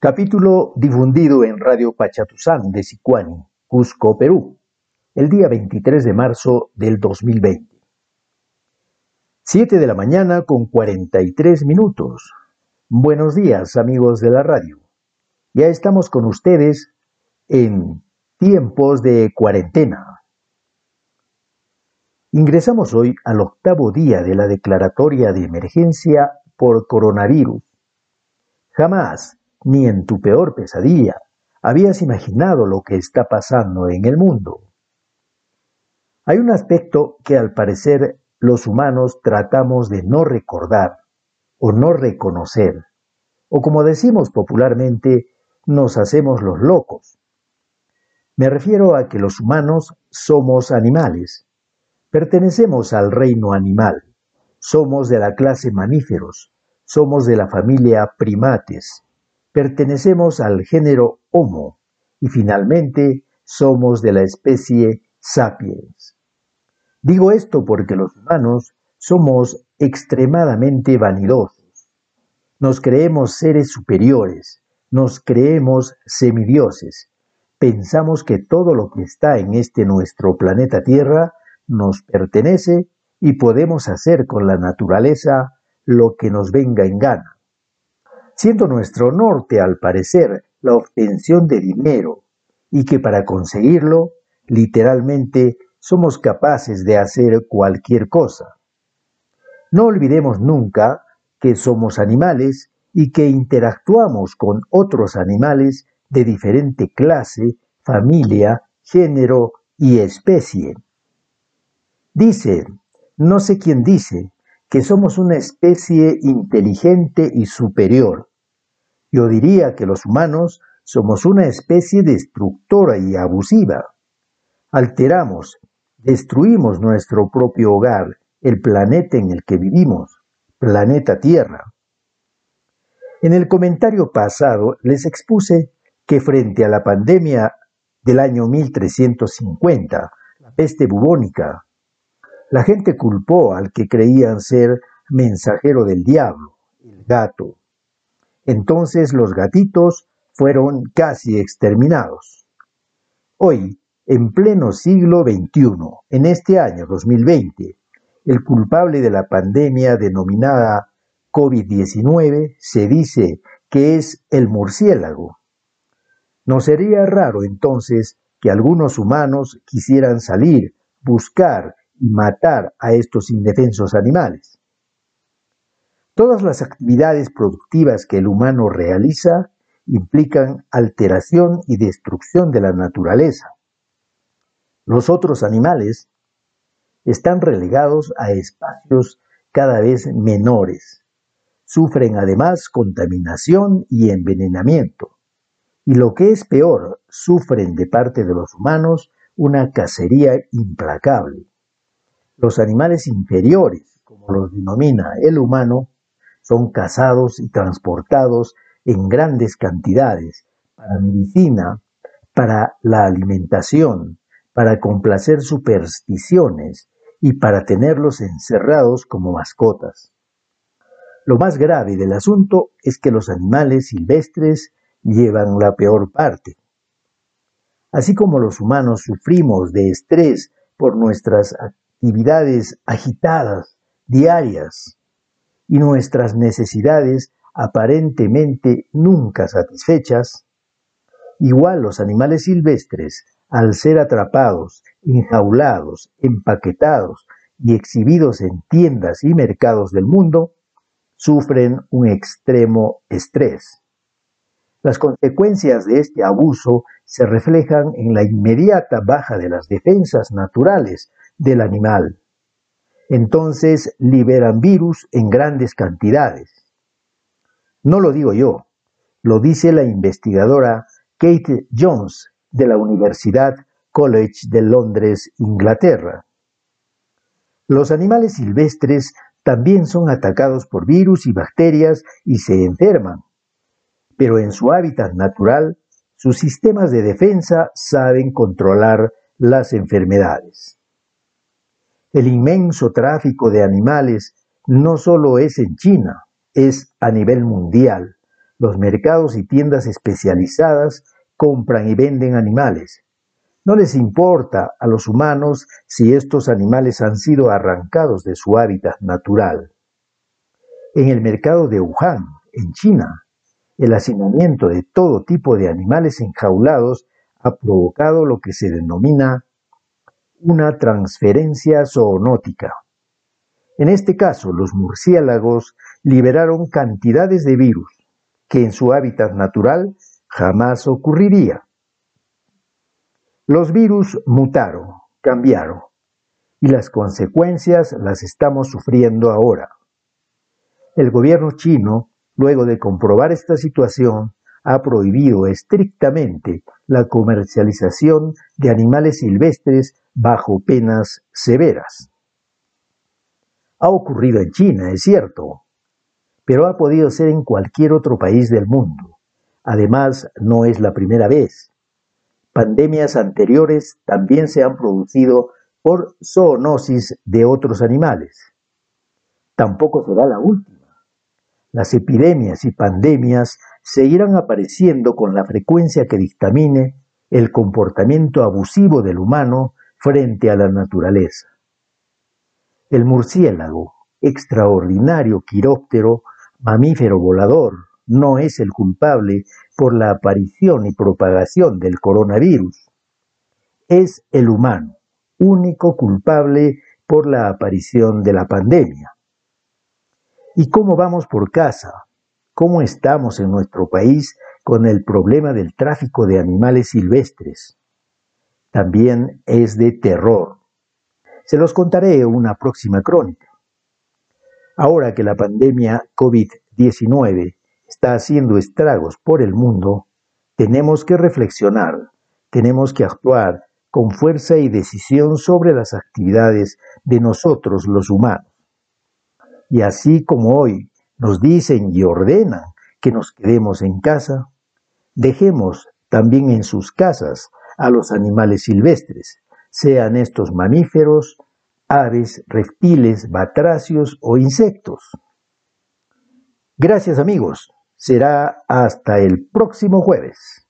Capítulo difundido en Radio Pachatuzán de Sicuani, Cusco, Perú, el día 23 de marzo del 2020. 7 de la mañana con 43 minutos. Buenos días, amigos de la radio. Ya estamos con ustedes en tiempos de cuarentena. Ingresamos hoy al octavo día de la declaratoria de emergencia por coronavirus. Jamás ni en tu peor pesadilla habías imaginado lo que está pasando en el mundo. Hay un aspecto que al parecer los humanos tratamos de no recordar o no reconocer, o como decimos popularmente, nos hacemos los locos. Me refiero a que los humanos somos animales, pertenecemos al reino animal, somos de la clase mamíferos, somos de la familia primates, pertenecemos al género Homo y finalmente somos de la especie Sapiens. Digo esto porque los humanos somos extremadamente vanidosos. Nos creemos seres superiores, nos creemos semidioses. Pensamos que todo lo que está en este nuestro planeta Tierra nos pertenece y podemos hacer con la naturaleza lo que nos venga en gana siendo nuestro norte al parecer la obtención de dinero y que para conseguirlo, literalmente, somos capaces de hacer cualquier cosa. No olvidemos nunca que somos animales y que interactuamos con otros animales de diferente clase, familia, género y especie. Dice, no sé quién dice, que somos una especie inteligente y superior, yo diría que los humanos somos una especie destructora y abusiva. Alteramos, destruimos nuestro propio hogar, el planeta en el que vivimos, planeta Tierra. En el comentario pasado les expuse que frente a la pandemia del año 1350, la peste bubónica, la gente culpó al que creían ser mensajero del diablo, el gato, entonces los gatitos fueron casi exterminados. Hoy, en pleno siglo XXI, en este año 2020, el culpable de la pandemia denominada COVID-19 se dice que es el murciélago. ¿No sería raro entonces que algunos humanos quisieran salir, buscar y matar a estos indefensos animales? Todas las actividades productivas que el humano realiza implican alteración y destrucción de la naturaleza. Los otros animales están relegados a espacios cada vez menores. Sufren además contaminación y envenenamiento. Y lo que es peor, sufren de parte de los humanos una cacería implacable. Los animales inferiores, como los denomina el humano, son cazados y transportados en grandes cantidades para medicina, para la alimentación, para complacer supersticiones y para tenerlos encerrados como mascotas. Lo más grave del asunto es que los animales silvestres llevan la peor parte. Así como los humanos sufrimos de estrés por nuestras actividades agitadas, diarias, y nuestras necesidades aparentemente nunca satisfechas, igual los animales silvestres, al ser atrapados, enjaulados, empaquetados y exhibidos en tiendas y mercados del mundo, sufren un extremo estrés. Las consecuencias de este abuso se reflejan en la inmediata baja de las defensas naturales del animal, entonces liberan virus en grandes cantidades. No lo digo yo, lo dice la investigadora Kate Jones de la Universidad College de Londres, Inglaterra. Los animales silvestres también son atacados por virus y bacterias y se enferman, pero en su hábitat natural, sus sistemas de defensa saben controlar las enfermedades. El inmenso tráfico de animales no solo es en China, es a nivel mundial. Los mercados y tiendas especializadas compran y venden animales. No les importa a los humanos si estos animales han sido arrancados de su hábitat natural. En el mercado de Wuhan, en China, el hacinamiento de todo tipo de animales enjaulados ha provocado lo que se denomina una transferencia zoonótica. En este caso, los murciélagos liberaron cantidades de virus que en su hábitat natural jamás ocurriría. Los virus mutaron, cambiaron, y las consecuencias las estamos sufriendo ahora. El gobierno chino, luego de comprobar esta situación, ha prohibido estrictamente la comercialización de animales silvestres bajo penas severas. Ha ocurrido en China, es cierto, pero ha podido ser en cualquier otro país del mundo. Además, no es la primera vez. Pandemias anteriores también se han producido por zoonosis de otros animales. Tampoco será la última. Las epidemias y pandemias seguirán apareciendo con la frecuencia que dictamine el comportamiento abusivo del humano frente a la naturaleza. El murciélago, extraordinario quiróptero, mamífero volador, no es el culpable por la aparición y propagación del coronavirus. Es el humano, único culpable por la aparición de la pandemia. ¿Y cómo vamos por casa? ¿Cómo estamos en nuestro país con el problema del tráfico de animales silvestres? También es de terror. Se los contaré en una próxima crónica. Ahora que la pandemia COVID-19 está haciendo estragos por el mundo, tenemos que reflexionar, tenemos que actuar con fuerza y decisión sobre las actividades de nosotros los humanos. Y así como hoy nos dicen y ordenan que nos quedemos en casa, dejemos también en sus casas a los animales silvestres, sean estos mamíferos, aves, reptiles, batracios o insectos. Gracias amigos, será hasta el próximo jueves.